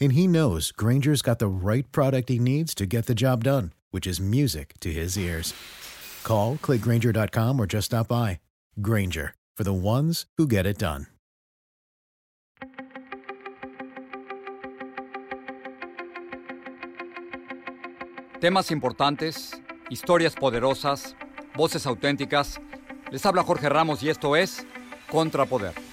and he knows Granger's got the right product he needs to get the job done, which is music to his ears. Call, clickgranger.com, or just stop by. Granger, for the ones who get it done. Temas importantes, historias poderosas, voces auténticas. Les habla Jorge Ramos y esto es Contrapoder.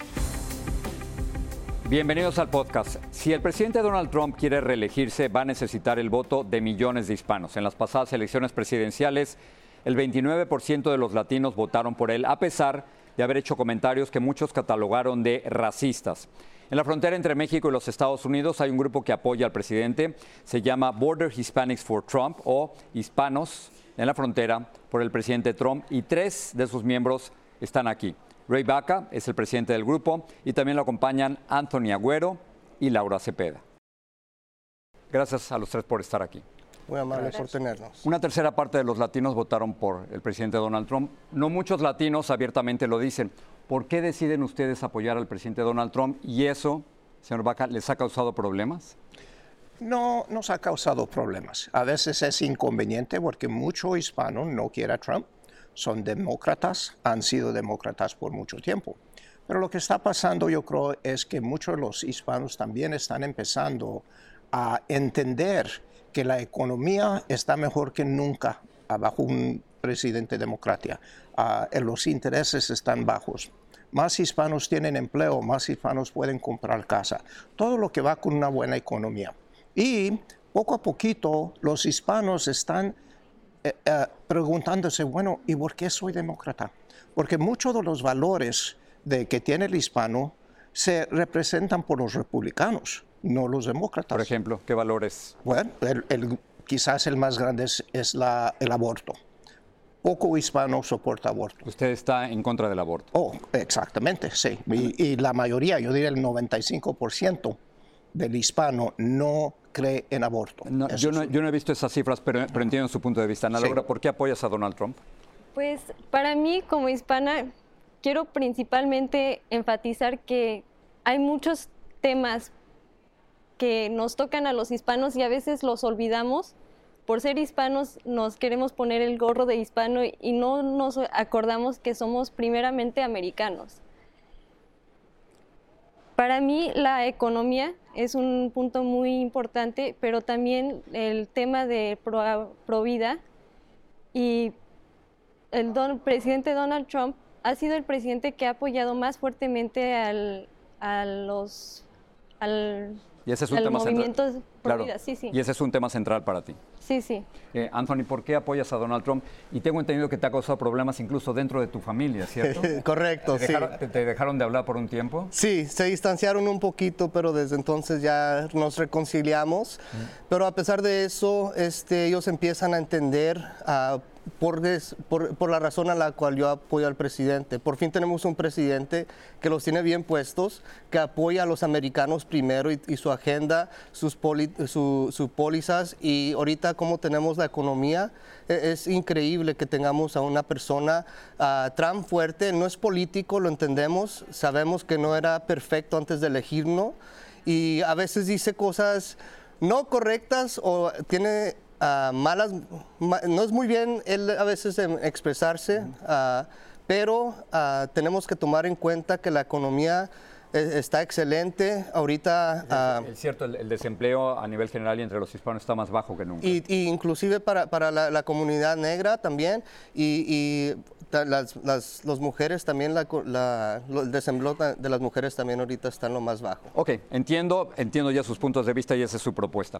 Bienvenidos al podcast. Si el presidente Donald Trump quiere reelegirse, va a necesitar el voto de millones de hispanos. En las pasadas elecciones presidenciales, el 29% de los latinos votaron por él, a pesar de haber hecho comentarios que muchos catalogaron de racistas. En la frontera entre México y los Estados Unidos hay un grupo que apoya al presidente. Se llama Border Hispanics for Trump o Hispanos en la frontera por el presidente Trump y tres de sus miembros están aquí. Ray Baca es el presidente del grupo y también lo acompañan Anthony Agüero y Laura Cepeda. Gracias a los tres por estar aquí. Muy amable por tenernos. Una tercera parte de los latinos votaron por el presidente Donald Trump. No muchos latinos abiertamente lo dicen. ¿Por qué deciden ustedes apoyar al presidente Donald Trump? ¿Y eso, señor Baca, les ha causado problemas? No nos ha causado problemas. A veces es inconveniente porque mucho hispano no quiere a Trump son demócratas, han sido demócratas por mucho tiempo. Pero lo que está pasando yo creo es que muchos de los hispanos también están empezando a entender que la economía está mejor que nunca bajo un presidente democrático. Ah, los intereses están bajos. Más hispanos tienen empleo, más hispanos pueden comprar casa. Todo lo que va con una buena economía. Y poco a poquito los hispanos están eh, eh, preguntándose, bueno, ¿y por qué soy demócrata? Porque muchos de los valores de, que tiene el hispano se representan por los republicanos, no los demócratas. Por ejemplo, ¿qué valores? Bueno, el, quizás el más grande es, la, el aborto. Poco hispano soporta aborto. Usted está en contra del aborto. Oh, exactamente, sí. Y, y la mayoría, yo diría el 95% del hispano no cree en aborto. yo, no, he visto esas cifras, pero, entiendo su punto de vista. Ana Laura, ¿por qué apoyas a Donald Trump? Pues para mí, como hispana, quiero principalmente enfatizar que hay muchos temas que nos tocan a los hispanos y a veces los olvidamos. Por ser hispanos nos queremos poner el gorro de hispano y no nos acordamos que somos primeramente americanos. Para mí la economía es un punto muy importante, pero también el tema de pro, vida y el presidente Donald Trump ha sido el presidente que ha apoyado más fuertemente al, a los al y ese es un tema central. Y ese es un tema central para ti. Sí, sí. Eh, Anthony, ¿por qué apoyas a Donald Trump? Y tengo entendido que te ha causado problemas incluso dentro de tu familia, ¿cierto? Correcto, ¿Te dejaron, sí. ¿Te dejaron de hablar por un tiempo? Sí, se distanciaron un poquito, pero desde entonces ya nos reconciliamos. Pero a pesar de eso, este, ellos empiezan a entender a por, por, la razón a la cual yo apoyo al presidente. Por fin tenemos un presidente que los tiene bien puestos, que apoya a los americanos primero y, su agenda, sus, sus pólizas. Y ahorita como tenemos la economía, e, es, increíble que tengamos a una persona tan fuerte, no es político, lo entendemos, sabemos que no era perfecto antes de elegirnos y a veces dice cosas no correctas o tiene Ah, malas, no es muy bien él a veces expresarse, ah, pero ah, tenemos que tomar en cuenta que la economía está excelente. Ahorita... ah, Es cierto, el, el desempleo a nivel general y entre los hispanos está más bajo que nunca. y, y inclusive para, para la, la comunidad negra también. Y, y las, las los mujeres también, la, la- el desempleo de las mujeres también ahorita está en lo más bajo. Ok, entiendo, entiendo ya sus puntos de vista y esa es su propuesta.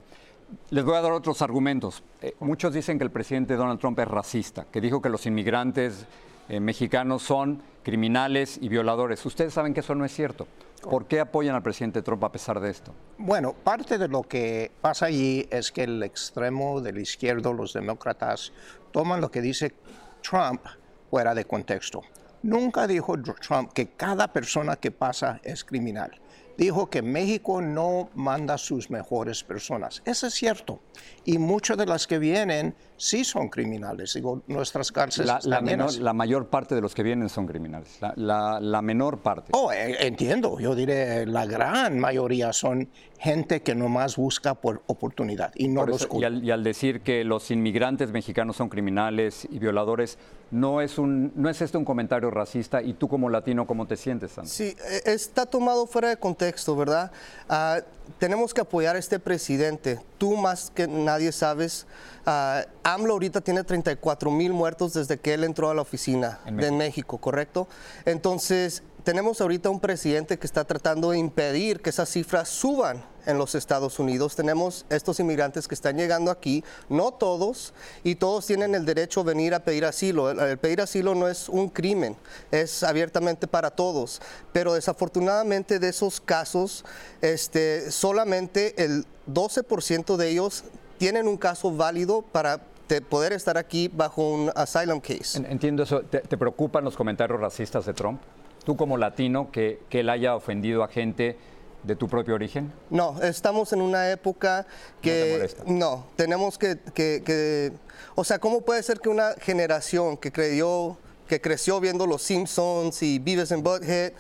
Les voy a dar otros argumentos. Eh, muchos dicen que el presidente Donald Trump es racista, que dijo que los inmigrantes eh, mexicanos son criminales y violadores. Ustedes saben que eso no es cierto. ¿Por qué apoyan al presidente Trump a pesar de esto? Bueno, parte de lo que pasa allí es que el extremo del izquierdo, los demócratas, toman lo que dice Trump fuera de contexto. Nunca dijo Trump que cada persona que pasa es criminal. Dijo que México no manda sus mejores personas. Eso es cierto. Y muchas de las que vienen sí son criminales. Digo, nuestras cárceles La, la menor- la mayor parte de los que vienen son criminales. La, la- la menor parte. Oh, eh, entiendo. Yo diré la gran mayoría son gente que nomás busca por oportunidad y no Por los eso, y, al, y al decir que los inmigrantes mexicanos son criminales y violadores, no es, un, no es este un comentario racista. ¿Y tú como latino cómo te sientes, Sandra? Sí, eh, está tomado fuera de contexto, ¿verdad? Ah, tenemos que apoyar a este presidente. Tú más que nadie sabes, ah, AMLO ahorita tiene 34 mil muertos desde que él entró a la oficina En de México, ¿correcto? Entonces, tenemos ahorita un presidente que está tratando de impedir que esas cifras suban en los Estados Unidos. Tenemos estos inmigrantes que están llegando aquí, no todos, y todos tienen el derecho a venir a pedir asilo. El, el pedir asilo no es un crimen, es abiertamente para todos. Pero desafortunadamente de esos casos, este, solamente el 12% de ellos tienen un caso válido para te- poder estar aquí bajo un asylum case. En- Entiendo eso. ¿Te, te preocupan los comentarios racistas de Trump? Tú como latino, que, que él haya ofendido a gente de tu propio origen. No, estamos en una época que molesta? no, tenemos que, que- que- o sea, ¿cómo puede ser que una generación que creyó, que creció viendo los Simpsons y Beavis and Butthead,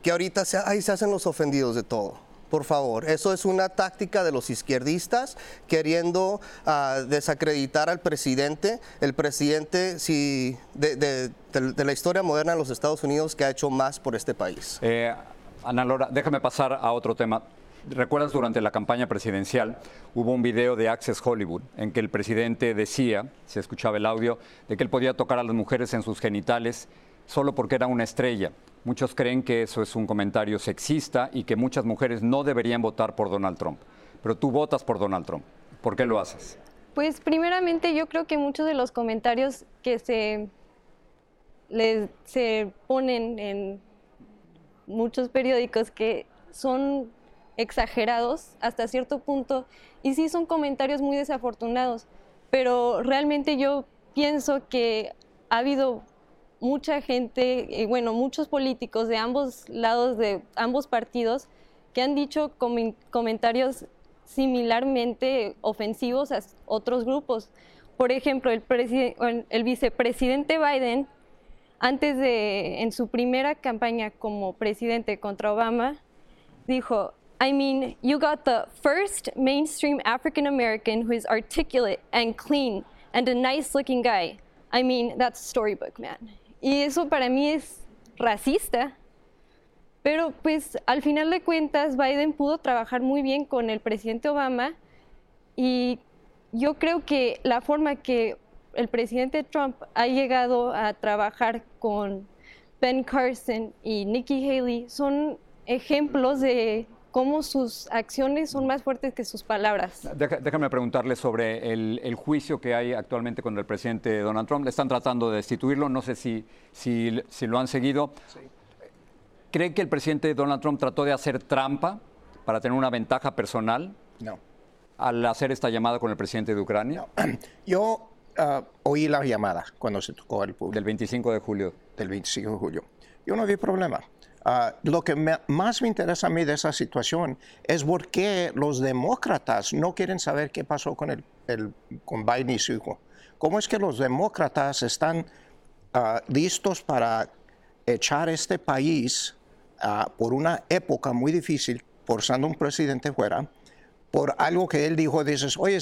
que ahorita se, ay, se hacen los ofendidos de todo? Por favor, eso es una táctica de los izquierdistas queriendo ah, desacreditar al presidente, el presidente si, de la historia moderna de los Estados Unidos que ha hecho más por este país. Eh, Ana Laura, déjame pasar a otro tema. ¿Recuerdas durante la campaña presidencial hubo un video de Access Hollywood en que el presidente decía, se escuchaba el audio, de que él podía tocar a las mujeres en sus genitales solo porque era una estrella? Muchos creen que eso es un comentario sexista y que muchas mujeres no deberían votar por Donald Trump. Pero tú votas por Donald Trump. ¿Por qué lo haces? Pues primeramente yo creo que muchos de los comentarios que se, se ponen en muchos periódicos que son exagerados hasta cierto punto y sí son comentarios muy desafortunados, pero realmente yo pienso que ha habido mucha gente, eh, bueno, muchos políticos de ambos lados, de ambos partidos, que han dicho comen- comentarios similarmente ofensivos a otros grupos. Por ejemplo, el- el vicepresidente Biden, antes de, en su primera campaña como presidente contra Obama, dijo, I mean, you got the first mainstream African American who is articulate and clean and a nice looking guy. I mean, that's storybook, man. Y eso para mí es racista. Pero pues al final de cuentas Biden pudo trabajar muy bien con el presidente Obama y yo creo que la forma que el presidente Trump ha llegado a trabajar con Ben Carson y Nikki Haley son ejemplos de cómo sus acciones son más fuertes que sus palabras. Deja- déjame preguntarle sobre el, el juicio que hay actualmente contra el presidente Donald Trump. Le están tratando de destituirlo, no sé si, si, si lo han seguido. ¿Cree que el presidente Donald Trump trató de hacer trampa para tener una ventaja personal No. al hacer esta llamada con el presidente de Ucrania Yo ah, oí la llamada cuando se tocó el público del 25 de julio? del 25 de julio. Yo no vi problema. Ah, lo que más me interesa a mí de esa situación es por qué los demócratas no quieren saber qué pasó con, el, el- con Biden y su hijo. ¿Cómo es que los demócratas están ah, listos para echar este país ah, por una época muy difícil, forzando un presidente fuera, por algo que él dijo? Dices, oye,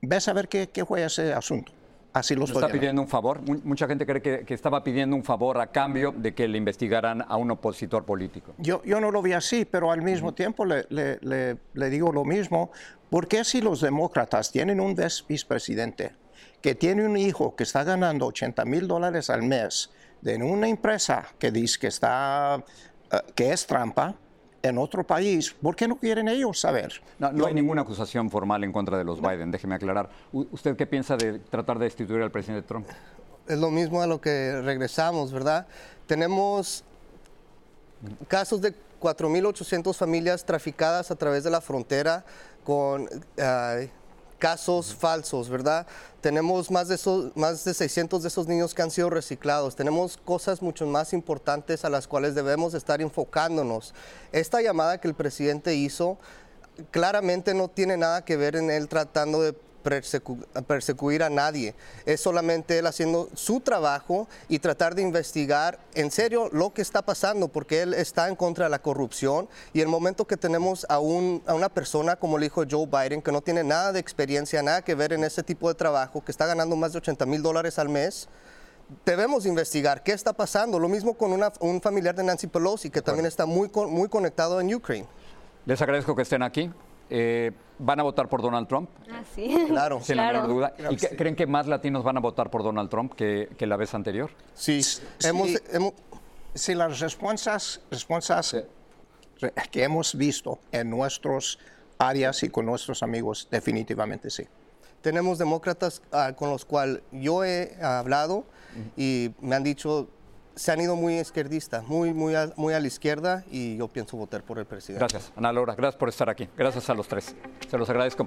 ves a ver qué fue ese asunto. Así lo estoy Está pidiendo un favor. Mu- Mucha gente cree que, que estaba pidiendo un favor a cambio de que le investigaran a un opositor político. Yo, yo no lo vi así, pero al mismo tiempo le, le- le- le digo lo mismo. ¿Por qué si los demócratas tienen un vice- vicepresidente que tiene un hijo que está ganando 80 mil dólares al mes de una empresa que dice que, está, eh, que es trampa en otro país, ¿por qué no quieren ellos saber? No, no hay ninguna acusación formal en contra de los Biden, déjeme aclarar. ¿Usted qué piensa de tratar de destituir al presidente Trump? es lo mismo a lo que regresamos, ¿verdad? Tenemos casos de 4.800 familias traficadas a través de la frontera con casos falsos, ¿verdad? Tenemos más de, esos, más de 600 de esos niños que han sido reciclados. Tenemos cosas mucho más importantes a las cuales debemos estar enfocándonos. Esta llamada que el presidente hizo claramente no tiene nada que ver en él tratando de persecu- perseguir a nadie. Es solamente él haciendo su trabajo y tratar de investigar en serio lo que está pasando, porque él está en contra de la corrupción. Y el momento que tenemos a, un- a una persona como el hijo de Joe Biden, que no tiene nada de experiencia, nada que ver en ese tipo de trabajo, que está ganando más de 80 mil dólares al mes, debemos investigar qué está pasando. Lo mismo con una- un familiar de Nancy Pelosi, que también está muy, muy conectado en Ukraine. Les agradezco que estén aquí. Eh, ¿Van a votar por Donald Trump? Ah, sí. Claro. Sin la menor Claro. duda. ¿Y qué- creen que más latinos van a votar por Donald Trump que, que la vez anterior? Sí, Sí. hemos, hemos- Si las respuestas, respuestas re- que hemos visto en nuestras áreas y con nuestros amigos, definitivamente sí. tenemos demócratas ah, con los cuales yo he hablado y me han dicho, se han ido muy izquierdistas, muy, muy, a, muy a la izquierda y yo pienso votar por el presidente. Gracias, Ana Laura. Gracias por estar aquí. Gracias a los tres. Se los agradezco.